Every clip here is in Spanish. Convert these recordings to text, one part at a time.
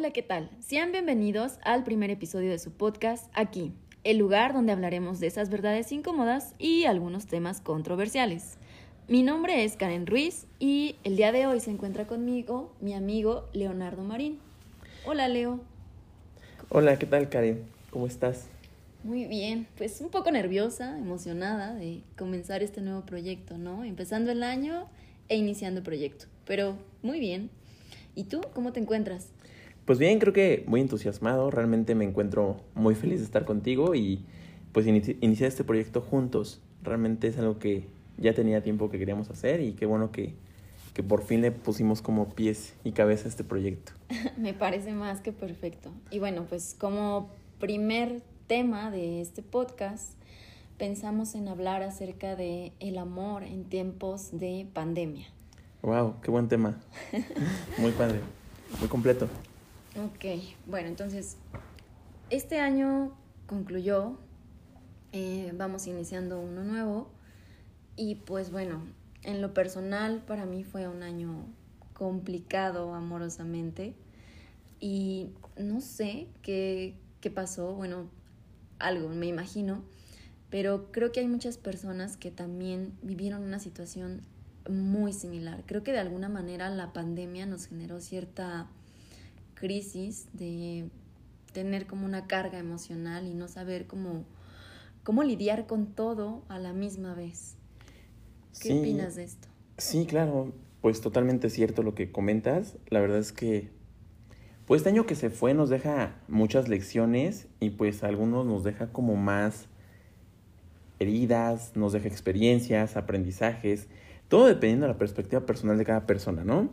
Hola, ¿qué tal? Sean bienvenidos al primer episodio de su podcast Aquí, el lugar donde hablaremos de esas verdades incómodas y algunos temas controversiales. Mi nombre es Karen Ruiz y el día de hoy se encuentra conmigo mi amigo Leonardo Marín. Hola, Leo. Hola, ¿qué tal, Karen? ¿Cómo estás? Muy bien, pues un poco nerviosa, emocionada de comenzar este nuevo proyecto, ¿no? Empezando el año e iniciando el proyecto, pero muy bien. ¿Y tú cómo te encuentras? Pues bien, creo que muy entusiasmado, realmente me encuentro muy feliz de estar contigo y pues iniciar este proyecto juntos. Realmente es algo que ya tenía tiempo que queríamos hacer y qué bueno que, que por fin le pusimos como pies y cabeza a este proyecto. me parece más que perfecto. Y bueno, pues como primer tema de este podcast, pensamos en hablar acerca de el amor en tiempos de pandemia. Wow, qué buen tema. muy padre, muy completo. Ok, bueno, entonces, este año concluyó, eh, vamos iniciando uno nuevo y pues bueno, en lo personal para mí fue un año complicado amorosamente y no sé qué, qué pasó, bueno, algo, me imagino, pero creo que hay muchas personas que también vivieron una situación muy similar. Creo que de alguna manera la pandemia nos generó cierta crisis de tener como una carga emocional y no saber cómo, cómo lidiar con todo a la misma vez. ¿Qué opinas de esto? Sí, claro, pues totalmente cierto lo que comentas. La verdad es que pues este año que se fue nos deja muchas lecciones y pues algunos nos deja como más heridas, nos deja experiencias, aprendizajes todo dependiendo de la perspectiva personal de cada persona, ¿no?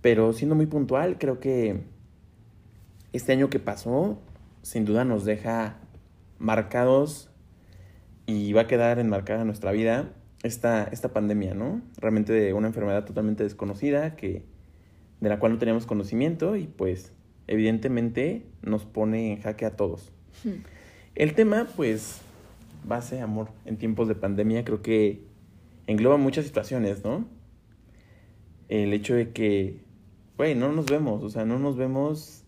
Pero siendo muy puntual, creo que este año que pasó, sin duda nos deja marcados y va a quedar enmarcada en nuestra vida esta, esta pandemia, ¿no? Realmente de una enfermedad totalmente desconocida que, de la cual no teníamos conocimiento y pues evidentemente nos pone en jaque a todos. Hmm. El tema, pues, base amor en tiempos de pandemia, creo que engloba muchas situaciones, ¿no? El hecho de que, güey, no nos vemos, o sea, no nos vemos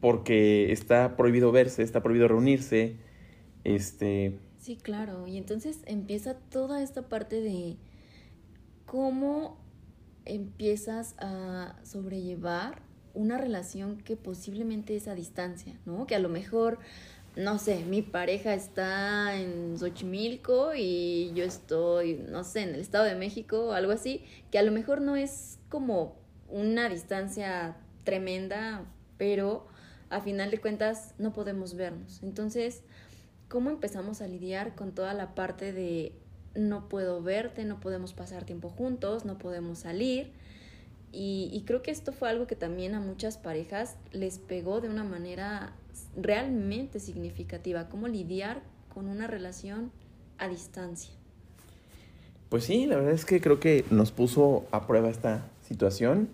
porque está prohibido verse, está prohibido reunirse, este... Sí, claro, y entonces empieza toda esta parte de cómo empiezas a sobrellevar una relación que posiblemente es a distancia, ¿no? Que a lo mejor no sé, mi pareja está en Xochimilco y yo estoy, no sé, en el Estado de México o algo así, que a lo mejor no es como una distancia tremenda, pero a final de cuentas no podemos vernos. Entonces, ¿cómo empezamos a lidiar con toda la parte de no puedo verte, no podemos pasar tiempo juntos, no podemos salir? Y, creo que esto fue algo que también a muchas parejas les pegó de una manera realmente significativa, cómo lidiar con una relación a distancia. Pues sí, la verdad es que creo que nos puso a prueba esta situación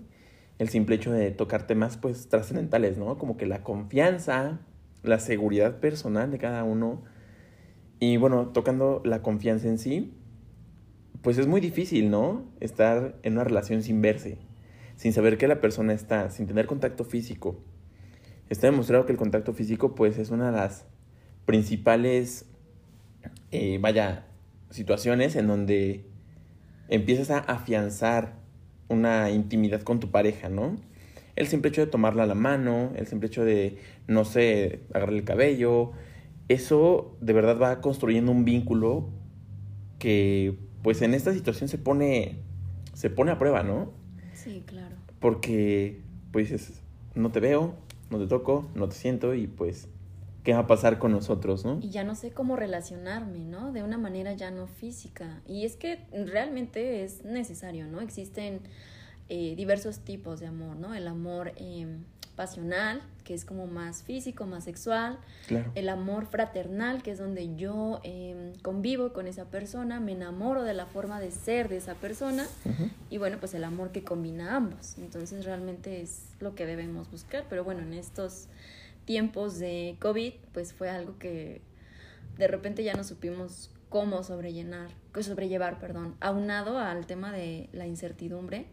el simple hecho de tocar temas pues trascendentales, ¿no? Como que la confianza, la seguridad personal de cada uno y bueno, tocando la confianza en sí, pues es muy difícil, ¿no? Estar en una relación sin verse, sin saber que la persona está, sin tener contacto físico, está demostrado que el contacto físico pues es una de las principales, eh, vaya, situaciones en donde empiezas a afianzar una intimidad con tu pareja, ¿no? El simple hecho de tomarla a la mano, el simple hecho de, no sé, agarrarle el cabello, eso de verdad va construyendo un vínculo que pues en esta situación se pone, se pone a prueba, ¿no? Sí, claro. Porque pues dices, no te veo, no te toco, no te siento y pues, ¿qué va a pasar con nosotros, no? Y ya no sé cómo relacionarme, ¿no? De una manera ya no física. Y es que realmente es necesario, ¿no? Existen eh, diversos tipos de amor, ¿no? El amor em, pasional, que es como más físico, más sexual. El amor fraternal, que es donde yo em, convivo con esa persona, me enamoro de la forma de ser de esa persona. Y bueno, pues el amor que combina ambos. Entonces realmente es lo que debemos buscar. Pero bueno, en estos tiempos de COVID, pues fue algo que de repente ya no supimos cómo sobrellenar, sobrellevar, perdón, aunado al tema de la incertidumbre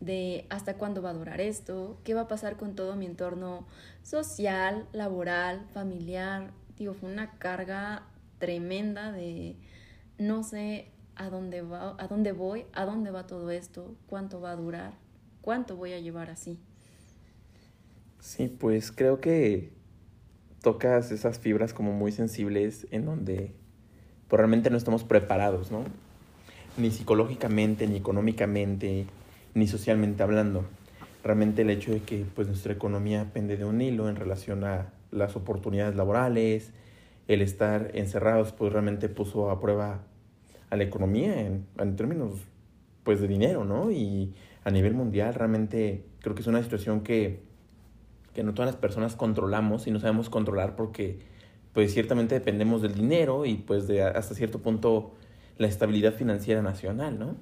de hasta cuándo va a durar esto, qué va a pasar con todo mi entorno social, laboral, familiar. Digo, fue una carga tremenda de no sé a dónde va, a dónde voy, a dónde va todo esto, cuánto va a durar, cuánto voy a llevar así. Sí, pues creo que tocas esas fibras como muy sensibles en donde pues, realmente no estamos preparados, ¿no? Ni psicológicamente, ni económicamente, ni socialmente hablando. Realmente el hecho de que pues nuestra economía pende de un hilo en relación a las oportunidades laborales, el estar encerrados pues realmente puso a prueba a la economía en, en términos pues de dinero, ¿no? Y a nivel mundial realmente creo que es una situación que, que no todas las personas controlamos y no sabemos controlar porque pues ciertamente dependemos del dinero y pues de hasta cierto punto la estabilidad financiera nacional, ¿no?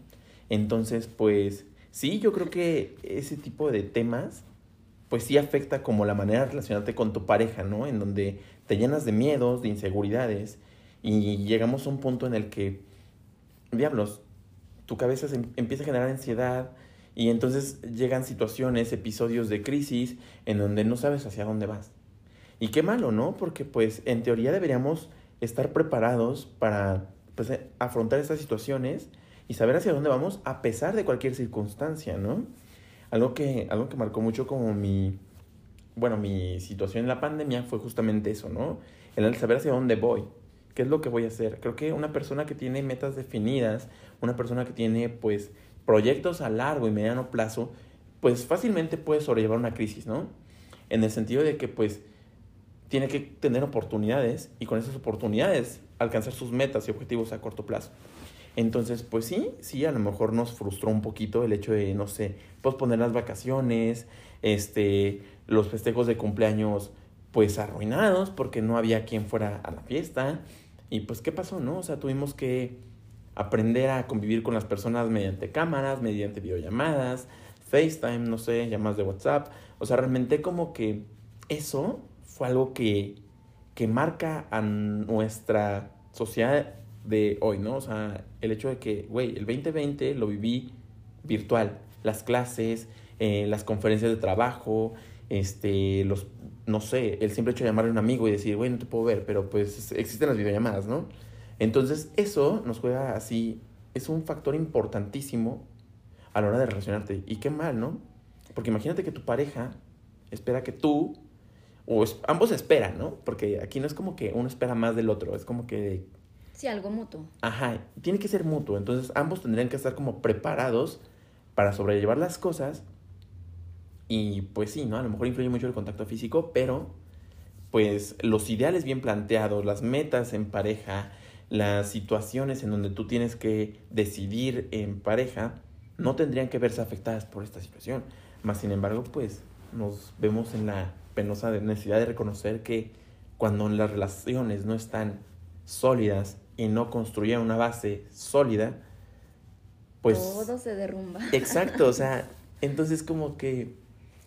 Entonces, pues sí, yo creo que ese tipo de temas, pues sí afecta como la manera de relacionarte con tu pareja, ¿no? En donde te llenas de miedos, de inseguridades, y llegamos a un punto en el que, diablos, tu cabeza se em, empieza a generar ansiedad, y entonces llegan situaciones, episodios de crisis, en donde no sabes hacia dónde vas. Y qué malo, ¿no? Porque pues en teoría deberíamos estar preparados para pues, afrontar estas situaciones y saber hacia dónde vamos a pesar de cualquier circunstancia, ¿no? Algo que, algo que marcó mucho como mi, bueno, mi situación en la pandemia fue justamente eso, ¿no? El saber hacia dónde voy, qué es lo que voy a hacer. Creo que una persona que tiene metas definidas, una persona que tiene, pues, proyectos a largo y mediano plazo, pues fácilmente puede sobrellevar una crisis, ¿no? En el sentido de que, pues, tiene que tener oportunidades y con esas oportunidades alcanzar sus metas y objetivos a corto plazo. Entonces, pues sí, sí, a lo mejor nos frustró un poquito el hecho de, no sé, posponer las vacaciones, este, los festejos de cumpleaños, pues arruinados porque no había quien fuera a la fiesta. Y pues, ¿qué pasó, no? O sea, tuvimos que aprender a convivir con las personas mediante cámaras, mediante videollamadas, FaceTime, no sé, llamadas de WhatsApp. O sea, realmente como que eso fue algo que, que marca a nuestra sociedad de hoy, ¿no? O sea, el hecho de que, güey, el 2020 lo viví virtual. Las clases, eh, las conferencias de trabajo, este, los, no sé, el simple hecho de llamarle a un amigo y decir, güey, no te puedo ver, pero pues existen las videollamadas, ¿no? Entonces, eso nos juega así, es un factor importantísimo a la hora de relacionarte. Y qué mal, ¿no? Porque imagínate que tu pareja espera que tú, o ambos esperan, ¿no? Porque aquí no es como que uno espera más del otro, es como que Sí, algo mutuo. Ajá, tiene que ser mutuo. Entonces ambos tendrían que estar como preparados para sobrellevar las cosas. Y pues sí, ¿no? A lo mejor influye mucho el contacto físico, pero pues los ideales bien planteados, las metas en pareja, las situaciones en donde tú tienes que decidir en pareja, no tendrían que verse afectadas por esta situación. Más sin embargo, pues nos vemos en la penosa necesidad de reconocer que cuando las relaciones no están sólidas y no construía una base sólida, pues... Todo se derrumba. Exacto, o sea, entonces como que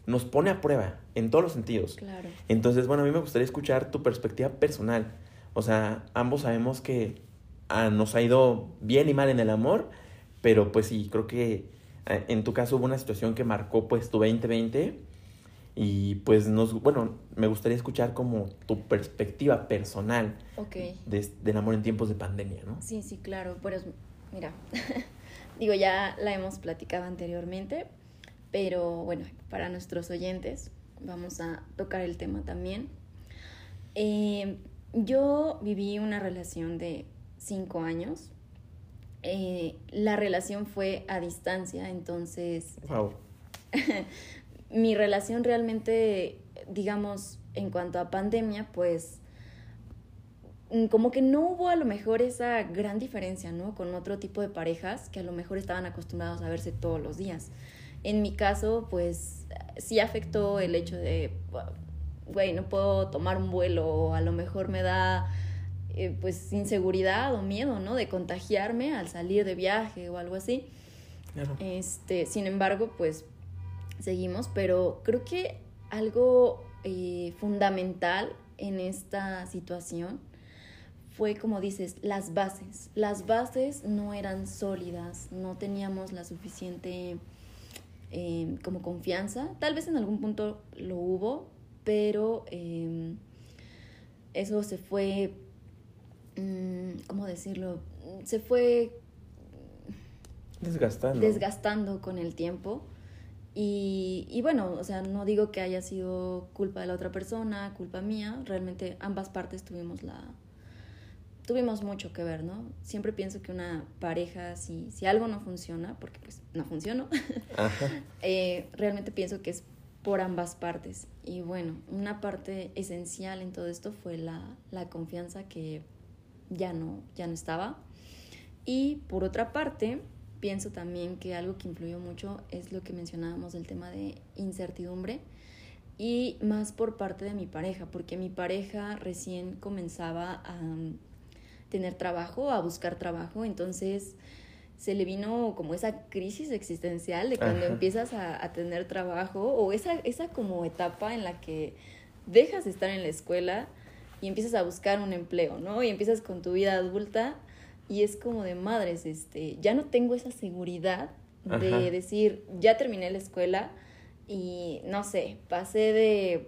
nos pone a prueba en todos los sentidos. Claro. Entonces, bueno, a mí me gustaría escuchar tu perspectiva personal. O sea, ambos sabemos que ah, nos ha ido bien y mal en el amor, pero pues sí, creo que ah, en tu caso hubo una situación que marcó pues tu 2020 y pues nos, bueno, me gustaría escuchar como tu perspectiva personal del amor en tiempos de pandemia, ¿no? Sí, sí, claro. Pues mira, digo, ya la hemos platicado anteriormente, pero bueno, para nuestros oyentes vamos a tocar el tema también. Eh, yo viví una relación de cinco años. Eh, la relación fue a distancia, entonces... Wow. mi relación realmente, digamos, en cuanto a pandemia, pues mm, como que no hubo a lo mejor esa gran diferencia, ¿no? Con otro tipo de parejas que a lo mejor estaban acostumbrados a verse todos los días. En mi caso, pues sí afectó el hecho de, güey, no puedo tomar un vuelo o a lo mejor me da eh, pues inseguridad o miedo, ¿no? De contagiarme al salir de viaje o algo así. Este, sin embargo, pues seguimos, pero creo que algo eh, fundamental en esta situación fue, como dices, las bases. Las bases no eran sólidas, no teníamos la suficiente em, como confianza. Tal vez en algún punto lo hubo, pero em, eso se fue, mm, ¿cómo decirlo? Se fue desgastando. desgastando con el tiempo. Y, y, bueno, o sea, no digo que haya sido culpa de la otra persona, culpa mía, realmente ambas partes tuvimos la tuvimos mucho que ver, ¿no? Siempre pienso que una pareja, si, si algo no funciona, porque pues no funcionó, eh, realmente pienso que es por ambas partes. Y bueno, una parte esencial en todo esto fue la, la confianza que ya no, ya no estaba. Y por otra parte, pienso también que algo que influyó mucho es lo que mencionábamos del tema de incertidumbre y más por parte de mi pareja, porque mi pareja recién comenzaba a tener trabajo, a buscar trabajo, entonces se le vino como esa crisis existencial de cuando empiezas a, a, tener trabajo o esa, esa como etapa en la que dejas de estar en la escuela y empiezas a buscar un empleo, ¿no? Y empiezas con tu vida adulta y es como de madres, este, ya no tengo esa seguridad de decir, ya terminé la escuela y no sé, pasé de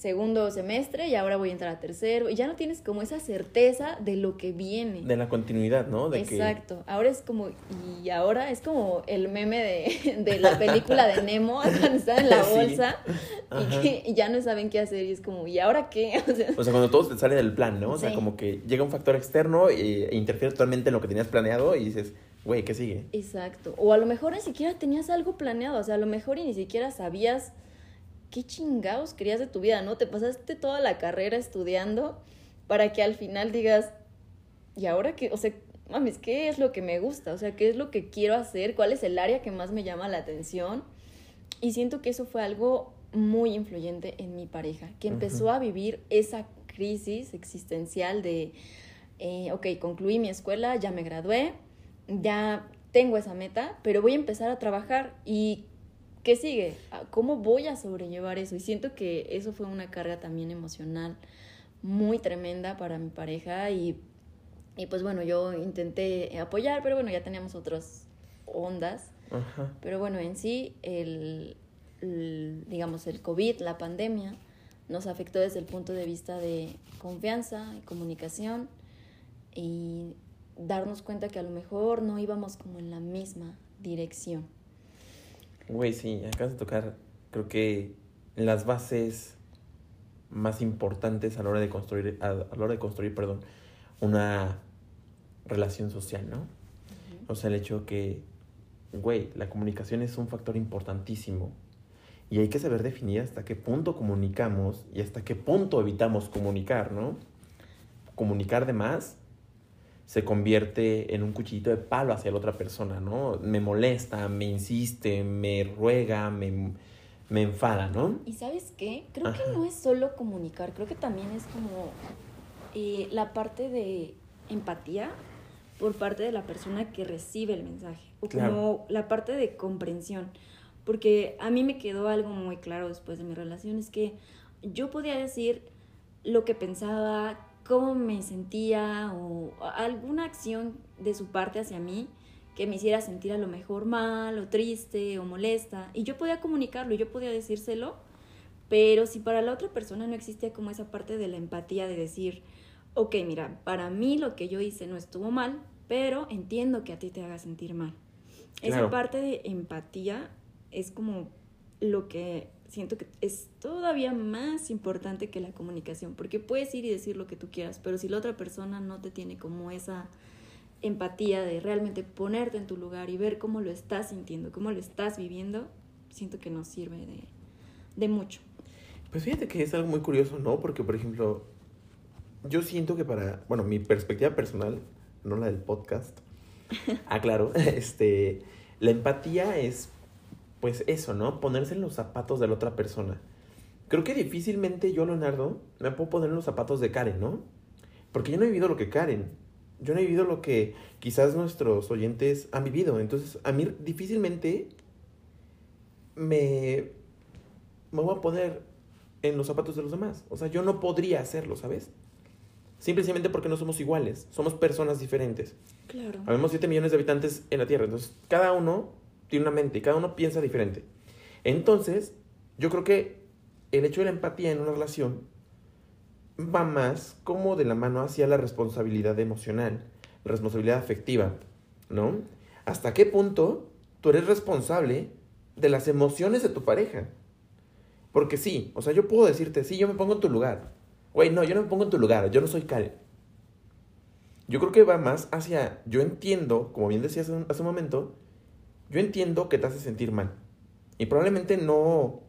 segundo semestre y ahora voy a entrar a tercero y ya no tienes como esa certeza de lo que viene. De la continuidad, ¿no? De Exacto. Ahora es como, y ahora es como el meme de, de la película de Nemo cuando están en la bolsa y, que, ya no saben qué hacer y es como, ¿y ahora qué? O sea, o sea cuando todo te sale del plan, ¿no? O sea, como que llega un factor externo e, e interfiere totalmente en lo que tenías planeado y dices, güey, ¿qué sigue? Exacto. O a lo mejor ni siquiera tenías algo planeado, o sea, a lo mejor y ni siquiera sabías qué chingados querías de tu vida, ¿no? Te pasaste toda la carrera estudiando para que al final digas, ¿y ahora qué? O sea, mames, ¿qué es lo que me gusta? O sea, ¿qué es lo que quiero hacer? ¿Cuál es el área que más me llama la atención? Y siento que eso fue algo muy influyente en mi pareja, que empezó a vivir esa crisis existencial de, eh, ok, concluí mi escuela, ya me gradué, ya tengo esa meta, pero voy a empezar a trabajar y ¿qué sigue? Ah, ¿Cómo voy a sobrellevar eso? Y siento que eso fue una carga también emocional muy tremenda para mi pareja y, y pues bueno, yo intenté apoyar, pero bueno, ya teníamos otras ondas. Pero bueno, en sí, el, digamos, el COVID, la pandemia, nos afectó desde el punto de vista de confianza y comunicación y darnos cuenta que a lo mejor no íbamos como en la misma dirección. Güey, sí, acabas de tocar, creo que las bases más importantes a la hora de construir, a, la hora de construir, perdón, una relación social, ¿no? O sea, el hecho que, güey, la comunicación es un factor importantísimo y hay que saber definir hasta qué punto comunicamos y hasta qué punto evitamos comunicar, ¿no? Comunicar de más se convierte en un cuchillito de palo hacia la otra persona, ¿no? Me molesta, me insiste, me ruega, me, me enfada, ¿no? Y sabes qué? Creo que no es solo comunicar, creo que también es como eh, la parte de empatía por parte de la persona que recibe el mensaje, o como la parte de comprensión, porque a mí me quedó algo muy claro después de mi relación, es que yo podía decir lo que pensaba, cómo me sentía o alguna acción de su parte hacia mí que me hiciera sentir a lo mejor mal o triste o molesta. Y yo podía comunicarlo, yo podía decírselo, pero si para la otra persona no existía como esa parte de la empatía de decir, ok, mira, para mí lo que yo hice no estuvo mal, pero entiendo que a ti te haga sentir mal. Esa parte de empatía es como lo que siento que es todavía más importante que la comunicación, porque puedes ir y decir lo que tú quieras, pero si la otra persona no te tiene como esa empatía de realmente ponerte en tu lugar y ver cómo lo estás sintiendo, cómo lo estás viviendo, siento que nos sirve de, de mucho. Pues fíjate que es algo muy curioso, ¿no? Porque, por ejemplo, yo siento que para, bueno, mi perspectiva personal, no la del podcast, aclaro, este, la empatía es pues eso, ¿no? Ponerse en los zapatos de la otra persona. Creo que difícilmente yo, Leonardo, me puedo poner en los zapatos de Karen, ¿no? Porque yo no he vivido lo que Karen. Yo no he vivido lo que quizás nuestros oyentes han vivido. Entonces, a mí difícilmente me, me voy a poner en los zapatos de los demás. O sea, yo no podría hacerlo, ¿sabes? Simplemente porque no somos iguales. Somos personas diferentes. Claro. Habemos 7 millones de habitantes en la Tierra. Entonces, cada uno tiene una mente y cada uno piensa diferente. Entonces, yo creo que el hecho de la empatía en una relación va más como de la mano hacia la responsabilidad emocional, la responsabilidad afectiva, ¿no? ¿Hasta qué punto tú eres responsable de las emociones de tu pareja? Porque sí, o sea, yo puedo decirte, sí, yo me pongo en tu lugar. Güey, no, yo no me pongo en tu lugar, yo no soy Cal. Yo creo que va más hacia, yo entiendo, como bien decías hace un momento, yo entiendo que te hace sentir mal. Y probablemente no,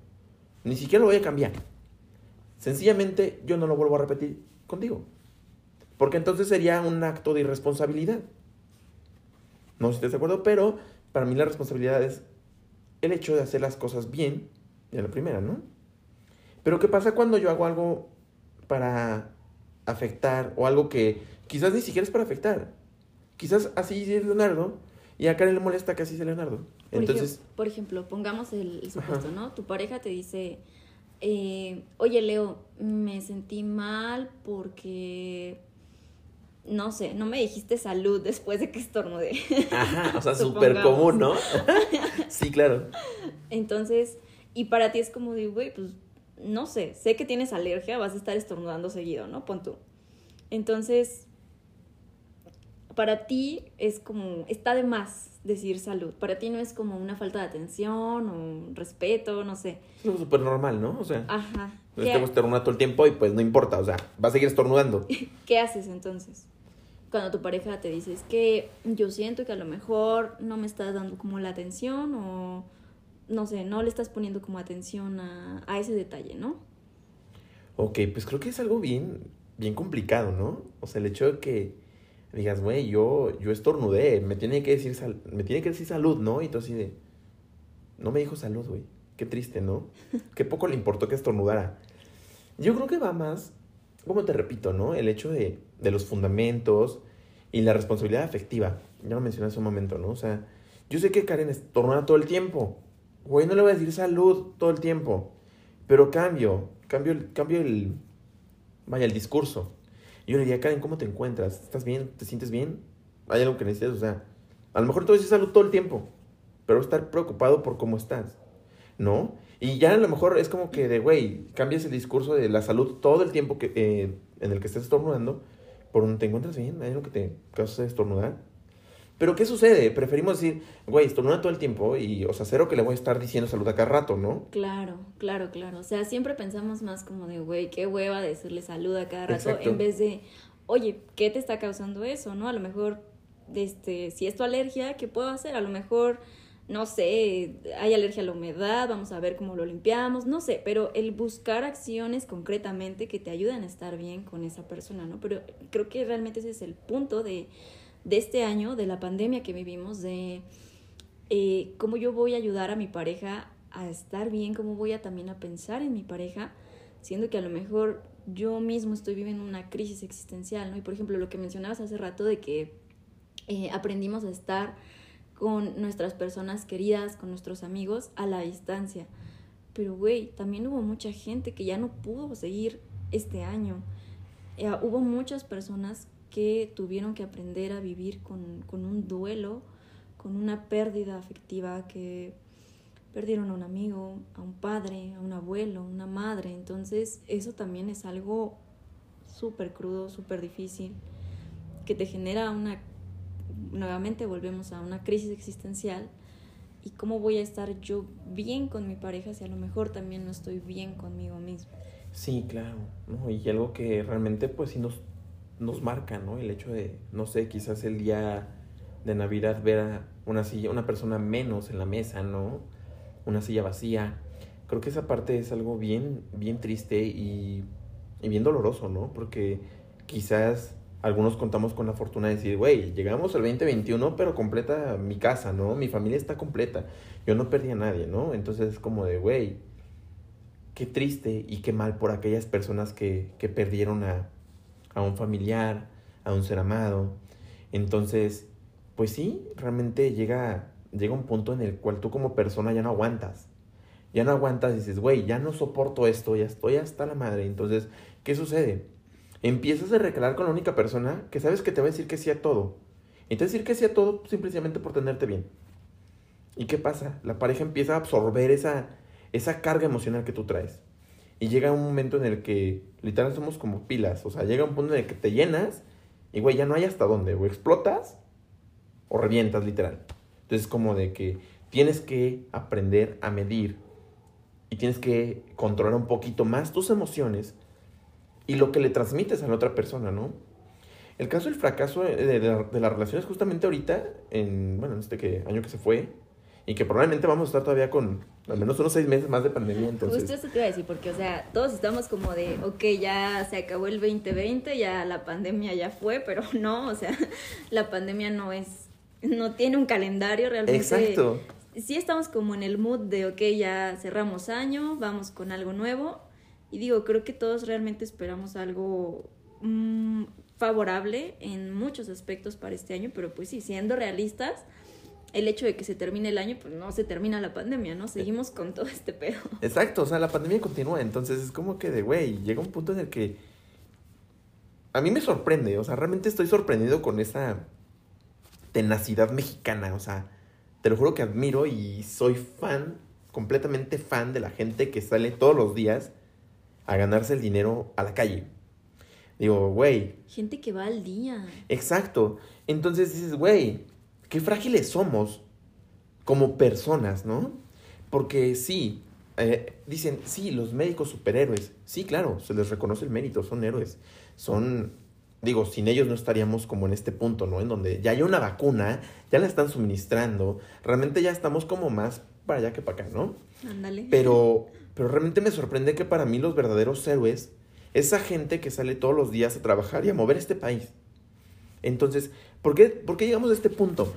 ni siquiera lo voy a cambiar. Sencillamente yo no lo vuelvo a repetir contigo. Porque entonces sería un acto de irresponsabilidad. No sé si estás de acuerdo, pero para mí la responsabilidad es el hecho de hacer las cosas bien, de la primera, ¿no? Pero ¿qué pasa cuando yo hago algo para afectar o algo que quizás ni siquiera es para afectar? Quizás así es Leonardo y a Karen le molesta que así sea Leonardo. Entonces, por ejemplo, pongamos el, supuesto, ¿no? Tu pareja te dice, eh, oye Leo, me sentí mal porque no sé, no me dijiste salud después de que estornudé. Ajá, o sea, súper común, ¿no? sí, claro. Entonces, y para ti es como de, güey, pues, no sé, sé que tienes alergia, vas a estar estornudando seguido, ¿no? Pon tú. Entonces, para ti es como, está de más decir salud. Para ti no es como una falta de atención o respeto, no sé. Es súper normal, ¿no? O sea, Ajá. Estamos estornudando todo el tiempo y pues no importa, o sea, va a seguir estornudando. ¿Qué haces entonces? Cuando tu pareja te dice, es que yo siento que a lo mejor no me estás dando como la atención o no sé, no le estás poniendo como atención a, a ese detalle, ¿no? Ok, pues creo que es algo bien, bien complicado, ¿no? O sea, el hecho de que digas, güey, yo, yo estornudé, me tiene que decir me tiene que decir salud, ¿no? Y tú así de, no me dijo salud, güey. Qué triste, ¿no? Qué poco le importó que estornudara. Yo creo que va más, como te repito, ¿no? El hecho de, de los fundamentos y la responsabilidad afectiva. Ya lo mencioné hace un momento, ¿no? O sea, yo sé que Karen estornuda todo el tiempo. Güey, no le voy a decir salud todo el tiempo. Pero cambio, cambio, cambio el, vaya, el discurso. Yo le diría, Karen, ¿cómo te encuentras? ¿Estás bien? ¿Te sientes bien? ¿Hay algo que necesites? O sea, a lo mejor tú dices salud todo el tiempo, pero estar preocupado por cómo estás, ¿no? Y ya a lo mejor es como que de, güey, cambias el discurso de la salud todo el tiempo que, eh, en el que estés estornudando, por donde te encuentras bien, hay algo que te causa estornudar. Pero ¿qué sucede? Preferimos decir, güey, estornuda todo el tiempo y, o sea, cero que le voy a estar diciendo salud a cada rato, ¿no? Claro, claro, claro. O sea, siempre pensamos más como de, güey, qué hueva decirle salud a cada rato en vez de, oye, ¿qué te está causando eso, no? A lo mejor, este, si es tu alergia, ¿qué puedo hacer? A lo mejor, no sé, hay alergia a la humedad, vamos a ver cómo lo limpiamos, no sé, pero el buscar acciones concretamente que te ayuden a estar bien con esa persona, ¿no? Pero creo que realmente ese es el punto de de este año, de la pandemia que vivimos, de eh, cómo yo voy a ayudar a mi pareja a estar bien, cómo voy a también a pensar en mi pareja, siendo que a lo mejor yo mismo estoy viviendo una crisis existencial, ¿no? Y por ejemplo, lo que mencionabas hace rato de que eh, aprendimos a estar con nuestras personas queridas, con nuestros amigos a la distancia. Pero, güey, también hubo mucha gente que ya no pudo seguir este año. Eh, hubo muchas personas que tuvieron que aprender a vivir con, con un duelo, con una pérdida afectiva, que perdieron a un amigo, a un padre, a un abuelo, una madre. Entonces eso también es algo súper crudo, súper difícil, que te genera una, nuevamente volvemos a una crisis existencial. ¿Y cómo voy a estar yo bien con mi pareja si a lo mejor también no estoy bien conmigo mismo? Sí, claro. Y algo que realmente pues sí nos nos marca, ¿no? El hecho de, no sé, quizás el día de Navidad ver a una silla, una persona menos en la mesa, ¿no? Una silla vacía. Creo que esa parte es algo bien, bien triste y, y bien doloroso, ¿no? Porque quizás algunos contamos con la fortuna de decir, güey, llegamos al 2021, pero completa mi casa, ¿no? Mi familia está completa. Yo no perdí a nadie, ¿no? Entonces es como de, güey, qué triste y qué mal por aquellas personas que, que perdieron a, a un familiar, a un ser amado. Entonces, pues sí, realmente llega, llega un punto en el cual tú como persona ya no aguantas. Ya no aguantas y dices, güey, ya no soporto esto, ya estoy hasta la madre. Entonces, ¿qué sucede? Empiezas a reclarar con la única persona que sabes que te va a decir que sí a todo. Y te va a decir que sí a todo simplemente por tenerte bien. ¿Y qué pasa? La pareja empieza a absorber esa, esa carga emocional que tú traes. Y llega un momento en el que literal somos como pilas. O sea, llega un punto en el que te llenas y, güey, ya no hay hasta dónde. O explotas o revientas, literal. Entonces, como de que tienes que aprender a medir y tienes que controlar un poquito más tus emociones y lo que le transmites a la otra persona, ¿no? El caso del fracaso de, de, de la relación es justamente ahorita, en, bueno, en este que, año que se fue, y que probablemente vamos a estar todavía con al menos unos seis meses más de pandemia. Entonces... Justo eso te iba a decir, porque, o sea, todos estamos como de, ok, ya se acabó el 2020, ya la pandemia ya fue, pero no, o sea, la pandemia no es, no tiene un calendario realmente. Exacto. Sí estamos como en el mood de, ok, ya cerramos año, vamos con algo nuevo. Y digo, creo que todos realmente esperamos algo mmm, favorable en muchos aspectos para este año, pero pues sí, siendo realistas, el hecho de que se termine el año, pues no se termina la pandemia, ¿no? Seguimos con todo este pedo. Exacto, o sea, la pandemia continúa, entonces es como que de, güey, llega un punto en el que a mí me sorprende, o sea, realmente estoy sorprendido con esa tenacidad mexicana, o sea, te lo juro que admiro y soy fan, completamente fan de la gente que sale todos los días a ganarse el dinero a la calle. Digo, güey. Gente que va al día. Exacto. Entonces dices, güey, qué frágiles somos como personas, ¿no? Porque sí, eh, dicen, sí, los médicos superhéroes. Sí, claro, se les reconoce el mérito, son héroes. Son, digo, sin ellos no estaríamos como en este punto, ¿no? En donde ya hay una vacuna, ya la están suministrando, realmente ya estamos como más para allá que para acá, ¿no? Ándale. Pero, pero realmente me sorprende que para mí los verdaderos héroes, esa gente que sale todos los días a trabajar y a mover este país. Entonces, ¿por qué, ¿por qué llegamos a este punto?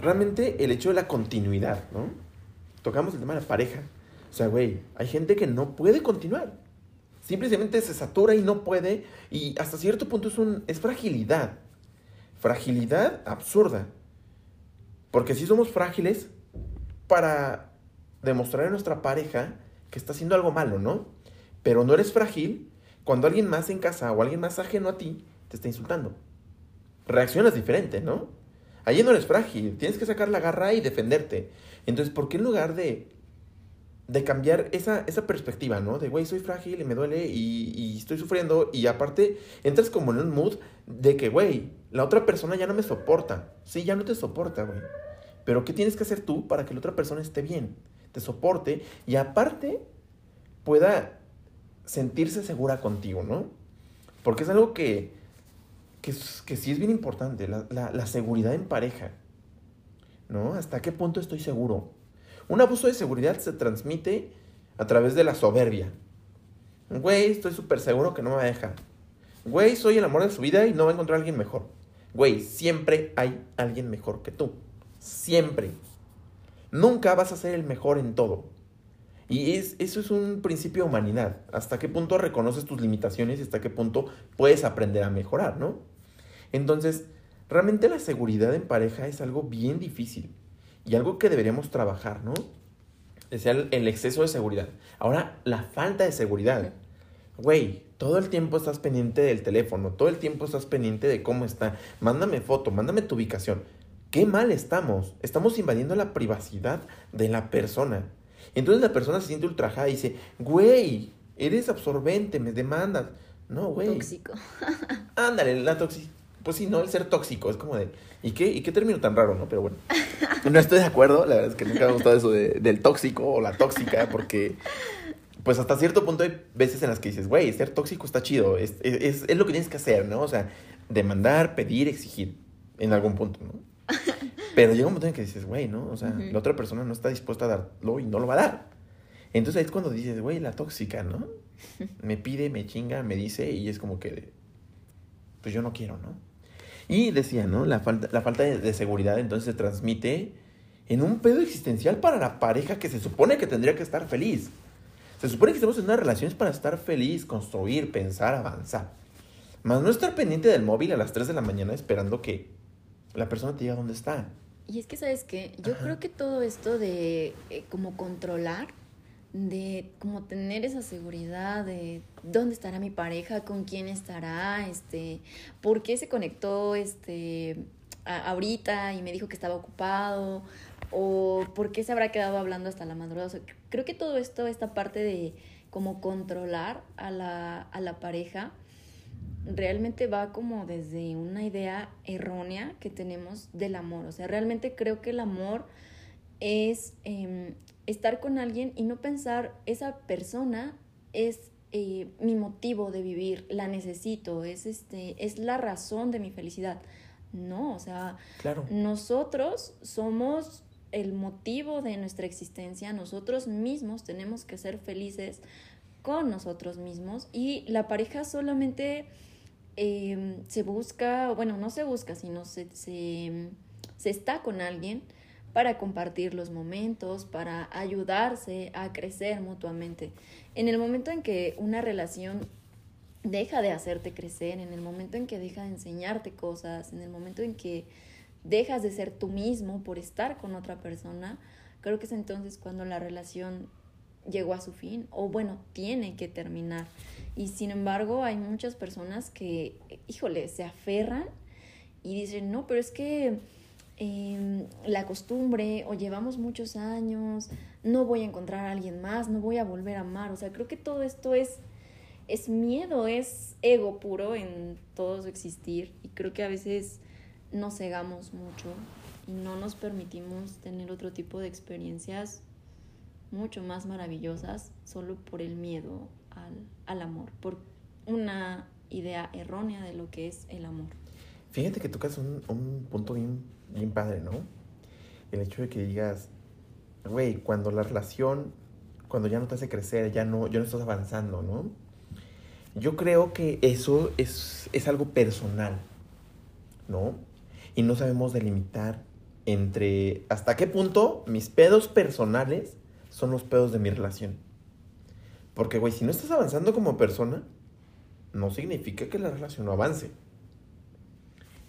Realmente el hecho de la continuidad, ¿no? Tocamos el tema de la pareja. O sea, güey, hay gente que no puede continuar. Simplemente se satura y no puede. Y hasta cierto punto es, un, es fragilidad. Fragilidad absurda. Porque si somos frágiles para demostrar a nuestra pareja que está haciendo algo malo, ¿no? Pero no eres frágil cuando alguien más en casa o alguien más ajeno a ti te está insultando. Reaccionas diferente, ¿no? Allí no eres frágil, tienes que sacar la garra y defenderte. Entonces, ¿por qué en lugar de, de cambiar esa, esa perspectiva, ¿no? De, güey, soy frágil y me duele y, y, estoy sufriendo y aparte entras como en un mood de que, güey, la otra persona ya no me soporta. Sí, ya no te soporta, güey. Pero ¿qué tienes que hacer tú para que la otra persona esté bien? Te soporte y aparte pueda sentirse segura contigo, ¿no? Porque es algo que, que, que sí es bien importante, la, la, la, seguridad en pareja, ¿no? ¿Hasta qué punto estoy seguro? Un abuso de seguridad se transmite a través de la soberbia. Güey, estoy súper seguro que no me va a dejar. Güey, soy el amor de su vida y no va a encontrar a alguien mejor. Güey, siempre hay alguien mejor que tú. Siempre. Nunca vas a ser el mejor en todo. Y es, eso es un principio de humanidad. Hasta qué punto reconoces tus limitaciones y hasta qué punto puedes aprender a mejorar, ¿no? Entonces, realmente la seguridad en pareja es algo bien difícil y algo que deberíamos trabajar, ¿no? Decía el, exceso de seguridad. Ahora, la falta de seguridad. Güey, todo el tiempo estás pendiente del teléfono, todo el tiempo estás pendiente de cómo está. Mándame foto, mándame tu ubicación. Qué mal estamos. Estamos invadiendo la privacidad de la persona. Entonces la persona se siente ultrajada y dice, güey, eres absorbente, me demandas. No, güey. Tóxico. Ándale, la tóxica. Pues sí, no, el ser tóxico es como de. ¿Y qué, ¿Y qué término tan raro, no? Pero bueno. No estoy de acuerdo, la verdad es que nunca me ha gustado eso de, del tóxico o la tóxica, porque. Pues hasta cierto punto hay veces en las que dices, güey, ser tóxico está chido, es, es, es lo que tienes que hacer, ¿no? O sea, demandar, pedir, exigir, en algún punto, ¿no? Pero llega un momento en que dices, güey, ¿no? O sea, uh -huh. la otra persona no está dispuesta a darlo y no lo va a dar. Entonces ahí es cuando dices, güey, la tóxica, ¿no? Me pide, me chinga, me dice y es como que, pues yo no quiero, ¿no? Y decía, ¿no? La falta, la falta de, de seguridad entonces se transmite en un pedo existencial para la pareja que se supone que tendría que estar feliz. Se supone que estamos en una relación para estar feliz, construir, pensar, avanzar. Más no estar pendiente del móvil a las 3 de la mañana esperando que la persona te diga dónde está. Y es que, ¿sabes qué? Yo Ajá. creo que todo esto de eh, como controlar, de como tener esa seguridad de dónde estará mi pareja, con quién estará, este, por qué se conectó este, a, ahorita y me dijo que estaba ocupado. o por qué se habrá quedado hablando hasta la madrugada. O sea, creo que todo esto, esta parte de como controlar a la, a la pareja, realmente va como desde una idea errónea que tenemos del amor. O sea, realmente creo que el amor es em, estar con alguien y no pensar, esa persona es eh, mi motivo de vivir, la necesito, es, este, es la razón de mi felicidad. No, o sea, Claro. nosotros somos el motivo de nuestra existencia, nosotros mismos tenemos que ser felices con nosotros mismos y la pareja solamente eh, se busca, bueno, no se busca, sino se, se, se está con alguien para compartir los momentos, para ayudarse a crecer mutuamente. En el momento en que una relación deja de hacerte crecer, en el momento en que deja de enseñarte cosas, en el momento en que dejas de ser tú mismo por estar con otra persona, creo que es entonces cuando la relación llegó a su fin o bueno, tiene que terminar. Y sin embargo, hay muchas personas que, híjole, se aferran y dicen, no, pero es que eh, la costumbre o llevamos muchos años, no voy a encontrar a alguien más, no voy a volver a amar. O sea, creo que todo esto es, es miedo, es ego puro en todo su existir y creo que a veces nos cegamos mucho y no nos permitimos tener otro tipo de experiencias mucho más maravillosas solo por el miedo al, al amor, por una idea errónea de lo que es el amor. Fíjate que tocas un, un punto bien, bien padre, ¿no? El hecho de que digas, güey, cuando la relación, cuando ya no te hace crecer, ya no, ya no estás avanzando, ¿no? Yo creo que eso es, es algo personal, ¿no? Y no sabemos delimitar entre hasta qué punto mis pedos personales son los pedos de mi relación. Porque, güey, si no estás avanzando como persona, no significa que la relación no avance.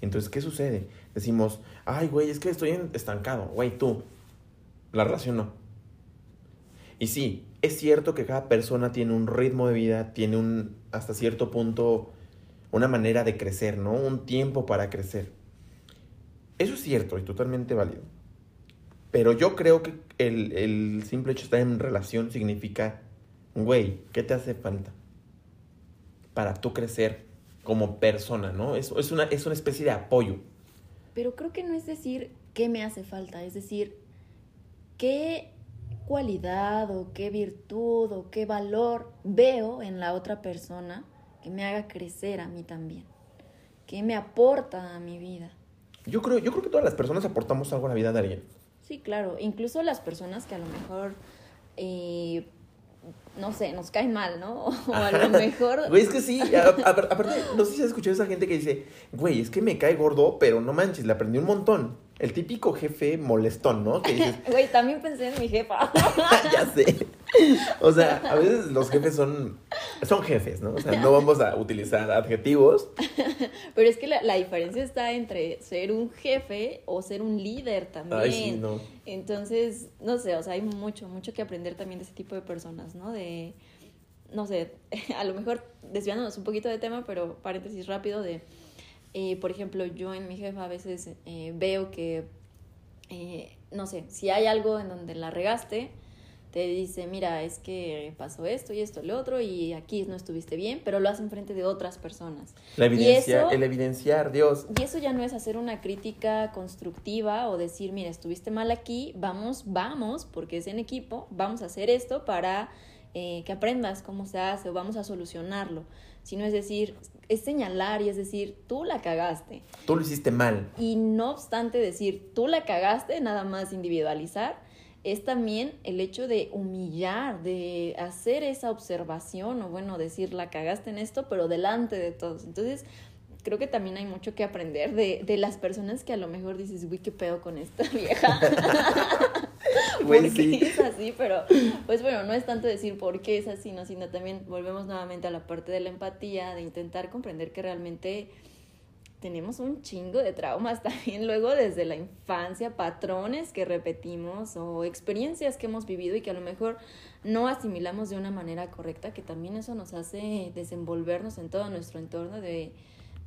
Entonces, ¿qué sucede? Decimos, ay, güey, es que estoy estancado. Güey, tú, la relación no. Y sí, es cierto que cada persona tiene un ritmo de vida, tiene un, hasta cierto punto, una manera de crecer, ¿no? Un tiempo para crecer. Eso es cierto y totalmente válido. Pero yo creo que el, el simple hecho de estar en relación significa, güey, ¿qué te hace falta? Para tú crecer como persona, ¿no? Es, es, una, es una especie de apoyo. Pero creo que no es decir qué me hace falta, es decir, qué cualidad o qué virtud o qué valor veo en la otra persona que me haga crecer a mí también, que me aporta a mi vida. Yo creo, yo creo que todas las personas aportamos algo a la vida de alguien. Sí, claro, incluso las personas que a lo mejor, eh, no sé, nos caen mal, ¿no? O a lo mejor... Güey, es que sí. a- a- aparte, no sé si has escuchado a esa gente que dice, güey, es que me cae gordo, pero no manches, le aprendí un montón. El típico jefe molestón, ¿no? Que dices, Güey, también pensé en mi jefa. ya sé. O sea, a veces los jefes son, son jefes, ¿no? O sea, no vamos a utilizar adjetivos. Pero es que la, la diferencia está entre ser un jefe o ser un líder también. Ay, sí, no. Entonces, no sé, o sea, hay mucho, mucho que aprender también de ese tipo de personas, ¿no? De, no sé, a lo mejor desviándonos un poquito de tema, pero paréntesis rápido de, eh, por ejemplo, yo en mi jefa a veces eh, veo que, eh, no sé, si hay algo en donde la regaste, te dice, mira, es que pasó esto y esto, lo otro, y aquí no estuviste bien, pero lo hace enfrente de otras personas. La evidencia, eso- el evidenciar, Dios. Y eso ya no es hacer una crítica constructiva o decir, mira, estuviste mal aquí, vamos, vamos, porque es en equipo, vamos a hacer esto para eh, que aprendas cómo se hace o vamos a solucionarlo. Sino es decir, es señalar y es decir, tú la cagaste. Tú lo hiciste mal. Y no obstante decir, tú la cagaste, nada más individualizar, es también el hecho de humillar, de hacer esa observación o bueno, decir, la cagaste en esto, pero delante de todos. Entonces, creo que también hay mucho que aprender de, de las personas que a lo mejor dices, uy, qué pedo con esta vieja. Güey, ¿Por qué sí. es así? Pero, pues bueno, no es tanto decir por qué es así, ¿no? sino también volvemos nuevamente a la parte de la empatía, de intentar comprender que realmente tenemos un chingo de traumas también luego desde la infancia, patrones que repetimos o experiencias que hemos vivido y que a lo mejor no asimilamos de una manera correcta, que también eso nos hace desenvolvernos en todo nuestro entorno de,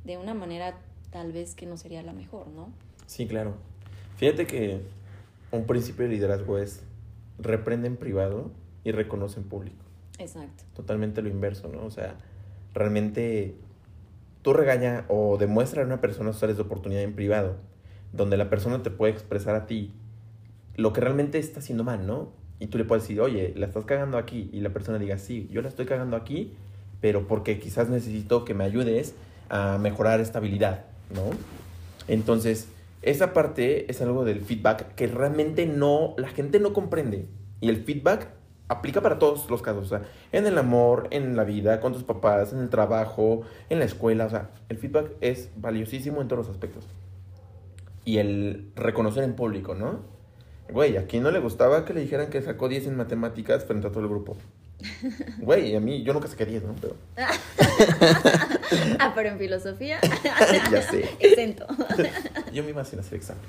de una manera tal vez que no sería la mejor, ¿no? Sí, claro. Fíjate que un principio de liderazgo es reprende en privado y reconoce en público. Exacto. Totalmente lo inverso, ¿no? O sea, realmente tú regaña o demuestra a una persona sus áreas de oportunidad en privado, donde la persona te puede expresar a ti lo que realmente está haciendo mal, ¿no? Y tú le puedes decir, oye, la estás cagando aquí. Y la persona diga, sí, yo la estoy cagando aquí, pero porque quizás necesito que me ayudes a mejorar esta habilidad, ¿no? Entonces, esa parte es algo del feedback que realmente no, la gente no comprende. Y el feedback aplica para todos los casos, o sea, en el amor, en la vida, con tus papás, en el trabajo, en la escuela, o sea, el feedback es valiosísimo en todos los aspectos. Y el reconocer en público, ¿no? Güey, ¿a quién no le gustaba que le dijeran que sacó 10 en matemáticas frente a todo el grupo? Güey, a mí, yo nunca saqué 10, ¿no? Pero... ah, pero en filosofía. ya sé. Exento. yo me iba sin hacer examen.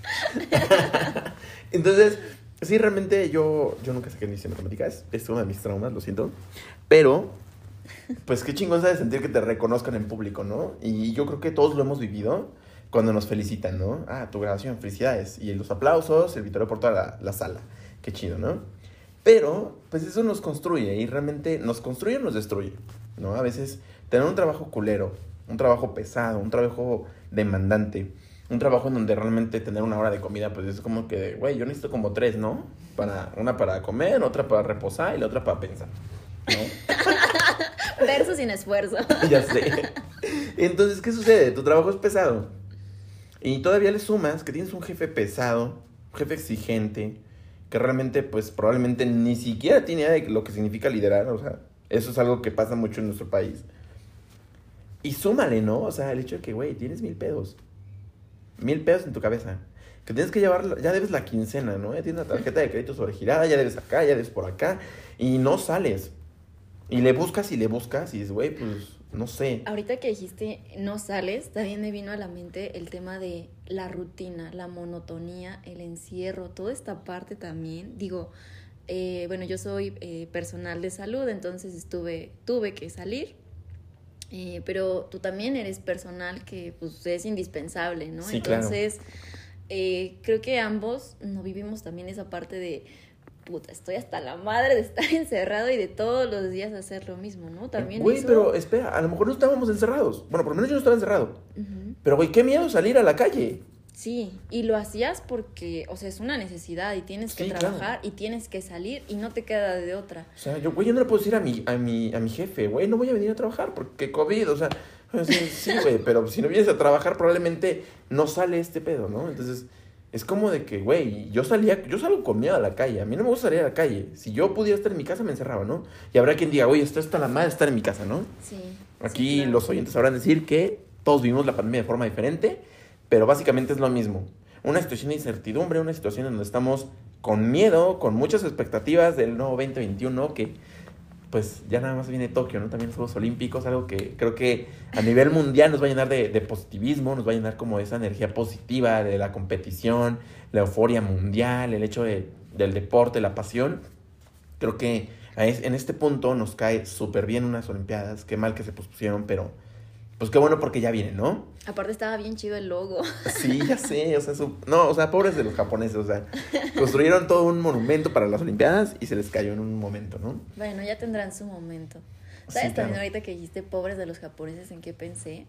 Entonces, sí, realmente yo, yo nunca saqué 10 en matemáticas. Es uno de mis traumas, lo siento. Pero, pues qué chingón de sentir que te reconozcan en público, ¿no? Y yo creo que todos lo hemos vivido cuando nos felicitan, ¿no? Ah, tu grabación, felicidades. Y los aplausos, el victorio por toda la, la sala. Qué chido, ¿no? Pero, pues eso nos construye y realmente nos construye o nos destruye, ¿no? A veces tener un trabajo culero, un trabajo pesado, un trabajo demandante, un trabajo en donde realmente tener una hora de comida, pues es como que, güey, yo necesito como tres, ¿no? Para, una para comer, otra para reposar y la otra para pensar, ¿no? Verso sin esfuerzo. ya sé. Entonces, ¿qué sucede? Tu trabajo es pesado. Y todavía le sumas que tienes un jefe pesado, un jefe exigente, que realmente pues probablemente ni siquiera tiene idea de lo que significa liderar, o sea, eso es algo que pasa mucho en nuestro país. Y súmale, ¿no? O sea, el hecho de que, güey, tienes mil pedos. Mil pedos en tu cabeza. Que tienes que llevar, ya debes la quincena, ¿no? Ya tienes la tarjeta de crédito sobregirada, ya debes acá, ya debes por acá. Y no sales. Y le buscas y le buscas y dices, güey, pues no sé. Ahorita que dijiste no sales, también me vino a la mente el tema de la rutina, la monotonía, el encierro, toda esta parte también. Digo, eh, bueno, yo soy eh, personal de salud, entonces estuve, tuve que salir. Eh, pero tú también eres personal que pues es indispensable, ¿no? entonces, creo que ambos no vivimos también esa parte de puta, estoy hasta la madre de estar encerrado y de todos los días hacer lo mismo, ¿no? También Güey, pero espera, a lo mejor no estábamos encerrados. Bueno, por lo menos yo no estaba encerrado. Pero, güey, qué miedo salir a la calle. Sí, y lo hacías porque, o sea, es una necesidad y tienes que trabajar y tienes que salir y no te queda de otra. O sea, yo, güey, yo no le puedo decir a mi, a mi, a mi jefe, güey, no voy a venir a trabajar porque COVID, o sea, sí, güey, pero si no vienes a trabajar probablemente no sale este pedo, ¿no? Entonces, es como de que, güey, yo salía, yo salgo con miedo a la calle. A mí no me gusta salir a la calle. Si yo pudiera estar en mi casa, me encerraba, ¿no? Y habrá quien diga, oye, esto está la madre estar en mi casa, ¿no? Sí. Aquí los oyentes sabrán decir que todos vivimos la pandemia de forma diferente, pero básicamente es lo mismo. Una situación de incertidumbre, una situación en donde estamos con miedo, con muchas expectativas del nuevo 2021 que pues ya nada más viene Tokio, ¿no? También los Juegos Olímpicos, algo que creo que a nivel mundial nos va a llenar de, positivismo, nos va a llenar como esa energía positiva de la competición, la euforia mundial, el hecho de, del deporte, la pasión. Creo que en este punto nos cae súper bien unas Olimpiadas, qué mal que se pospusieron, pero pues qué bueno porque ya viene, ¿no? Aparte estaba bien chido el logo. Sí, ya sé, o sea, no, o sea, pobres de los japoneses, o sea, construyeron todo un monumento para las Olimpiadas y se les cayó en un momento, ¿no? Bueno, ya tendrán su momento. ¿Sabes también ahorita que dijiste pobres de los japoneses en qué pensé?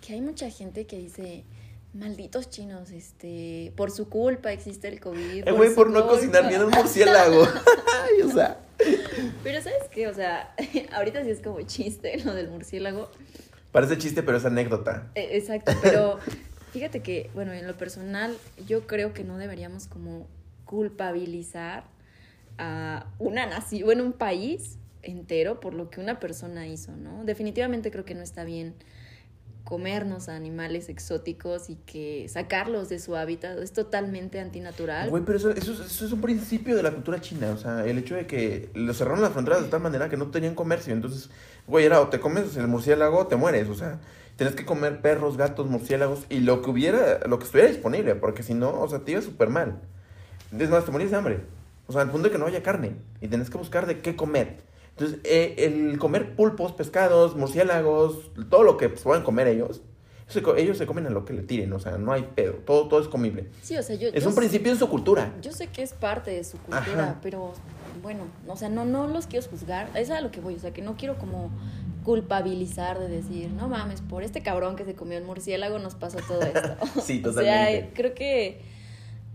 Que hay mucha gente que dice, malditos chinos, este, por su culpa existe el COVID. El güey por, no cocinar bien un murciélago. Ay, o sea. Pero ¿sabes qué? O sea, ahorita sí es como chiste lo del murciélago. Parece chiste, pero es anécdota. E, exacto, pero fíjate que, bueno, en lo personal, yo creo que no deberíamos como culpabilizar a una nación, bueno, un país entero por lo que una persona hizo, ¿no? Definitivamente creo que no está bien comernos animales exóticos y que sacarlos de su hábitat es totalmente antinatural. Güey, pero eso, eso, es un principio de la cultura china, o sea, el hecho de que lo cerraron las fronteras de tal manera que no tenían comercio, entonces, güey, era o te comes el murciélago o te mueres, o sea, tienes que comer perros, gatos, murciélagos y lo que hubiera, lo que estuviera disponible, porque si no, o sea, te iba súper mal. Es más, te morías de hambre. O sea, al punto de que no haya carne y tenés que buscar de qué comer. Entonces, eh, el comer pulpos, pescados, murciélagos, todo lo que puedan comer ellos, ellos se comen a lo que le tiren, o sea, no hay pedo, todo, todo es comible. Sí, o sea, yo... Es yo un sé- principio en su cultura. Yo sé que es parte de su cultura, Ajá. pero bueno, o sea, no, no los quiero juzgar, es a lo que voy, o sea, que no quiero como culpabilizar de decir, no mames, por este cabrón que se comió el murciélago nos pasó todo esto. Sí, O sea, totalmente. creo que,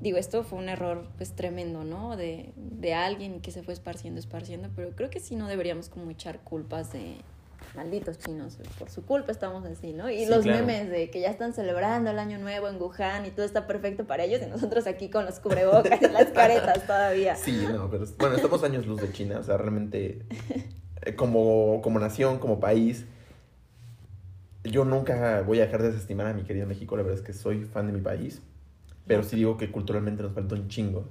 digo, esto fue un error pues tremendo, ¿no? De, de alguien que se fue esparciendo, esparciendo, pero creo que sí no deberíamos como echar culpas de malditos chinos, por su culpa estamos así, ¿no? Y Sí, los claro. memes de que ya están celebrando el año nuevo en Wuhan y todo está perfecto para ellos y nosotros aquí con los cubrebocas y las caretas todavía. Sí, no, pero bueno, estamos años luz de China, o sea, realmente eh, como, como nación, como país, yo nunca voy a dejar de desestimar a mi querido México, la verdad es que soy fan de mi país, pero sí digo que culturalmente nos falta un chingo,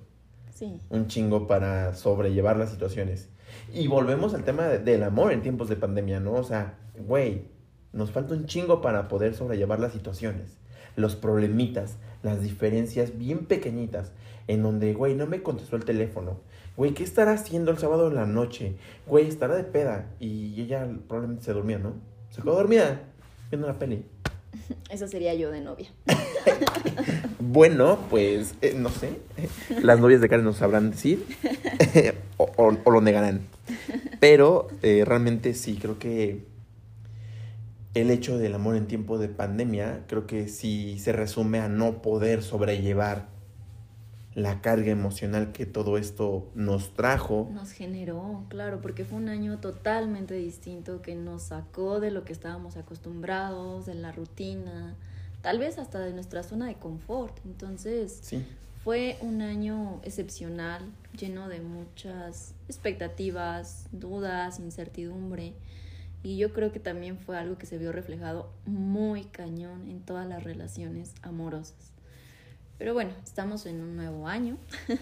Sí, un chingo para sobrellevar las situaciones. Y volvemos al tema de- del amor en tiempos de pandemia, ¿no? O sea, güey, nos falta un chingo para poder sobrellevar las situaciones, los problemitas, las diferencias bien pequeñitas, en donde, güey, no me contestó el teléfono. Güey, ¿qué estará haciendo el sábado en la noche? Güey, estará de peda. Y ella probablemente se dormía, ¿no? Se quedó dormida viendo la peli. eso sería yo de novia. Bueno, pues, eh, no sé. Las novias de Karen nos sabrán decir. o, o- o lo negarán. Pero eh, realmente sí, creo que el hecho del amor en tiempo de pandemia, creo que sí se resume a no poder sobrellevar la carga emocional que todo esto nos trajo. Nos generó, claro, porque fue un año totalmente distinto que nos sacó de lo que estábamos acostumbrados, de la rutina, tal vez hasta de nuestra zona de confort. Entonces, Sí, fue un año excepcional, lleno de muchas expectativas, dudas, incertidumbre. Y yo creo que también fue algo que se vio reflejado muy cañón en todas las relaciones amorosas. Pero bueno, estamos en un nuevo año.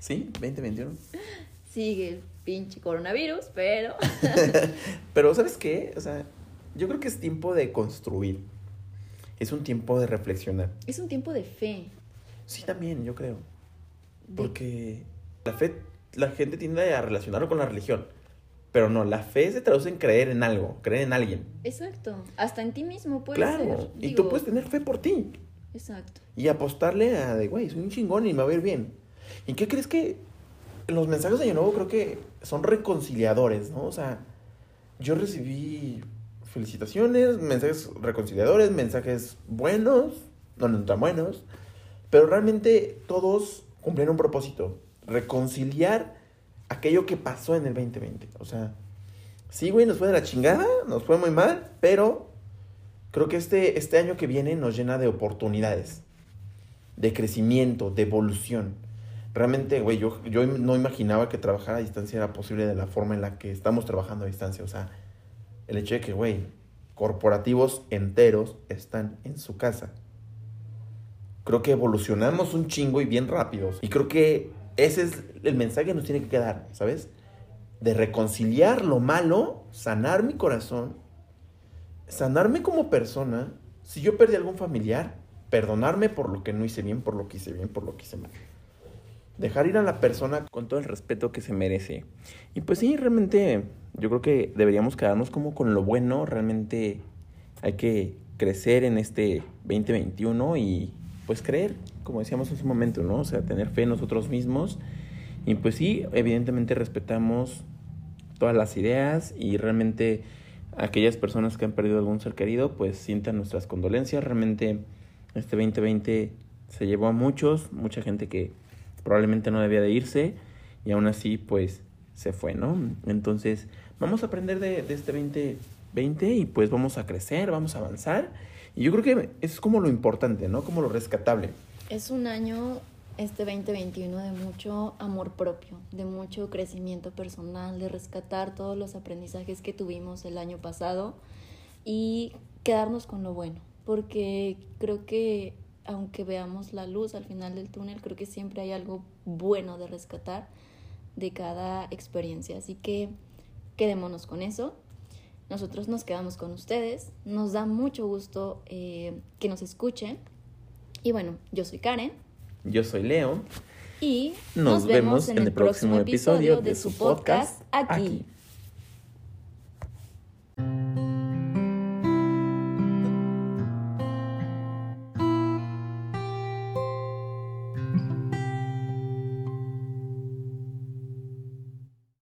sí, 2021. Sigue el pinche coronavirus, pero Pero ¿sabes qué? O sea, yo creo que es tiempo de construir. Es un tiempo de reflexionar. es un tiempo de fe. Sí, también, yo creo. de- Porque la fe, la gente tiende a relacionarlo con la religión. Pero no, la fe se traduce en creer en algo, creer en alguien. Exacto. Hasta en ti mismo puede claro. ser. y tú puedes tener fe por ti. Exacto. Y apostarle a de, güey, soy un chingón y me va a ir bien. ¿Y qué crees que los mensajes de Año Nuevo creo que son reconciliadores, ¿no? O sea, yo recibí felicitaciones, mensajes reconciliadores, mensajes buenos, no, no tan buenos, pero realmente todos cumplieron un propósito, reconciliar aquello que pasó en el 2020. O sea, sí, güey, nos fue de la chingada, nos fue muy mal, pero creo que este, este año que viene nos llena de oportunidades, de crecimiento, de evolución. Realmente, güey, yo, yo no imaginaba que trabajar a distancia era posible de la forma en la que estamos trabajando a distancia. O sea, el hecho de que, güey, corporativos enteros están en su casa. Creo que evolucionamos un chingo y bien rápidos. Y creo que ese es el mensaje que nos tiene que quedar, ¿sabes? De reconciliar lo malo, sanar mi corazón, sanarme como persona. Si yo perdí algún familiar, perdonarme por lo que no hice bien, por lo que hice bien, por lo que hice mal. Dejar ir a la persona con todo el respeto que se merece. Y pues sí, realmente yo creo que deberíamos quedarnos como con lo bueno. Realmente hay que crecer en este 2021 y pues creer, como decíamos hace un momento, ¿no? O sea, tener fe en nosotros mismos. Y pues sí, evidentemente respetamos todas las ideas y realmente aquellas personas que han perdido algún ser querido, pues sientan nuestras condolencias. Realmente este 2020 se llevó a muchos, mucha gente que probablemente no debía de irse y aún así pues se fue, ¿no? Entonces vamos a aprender de, de este 2020 y pues vamos a crecer, vamos a avanzar. Y yo creo que es como lo importante, ¿no? Como lo rescatable. Es un año, este 2021, de mucho amor propio, de mucho crecimiento personal, de rescatar todos los aprendizajes que tuvimos el año pasado y quedarnos con lo bueno, porque creo que aunque veamos la luz al final del túnel, creo que siempre hay algo bueno de rescatar de cada experiencia. Así que quedémonos con eso. Nosotros nos quedamos con ustedes. Nos da mucho gusto eh, que nos escuchen. Y bueno, yo soy Karen. Yo soy Leo. Y Nos, vemos en el próximo episodio de su podcast aquí.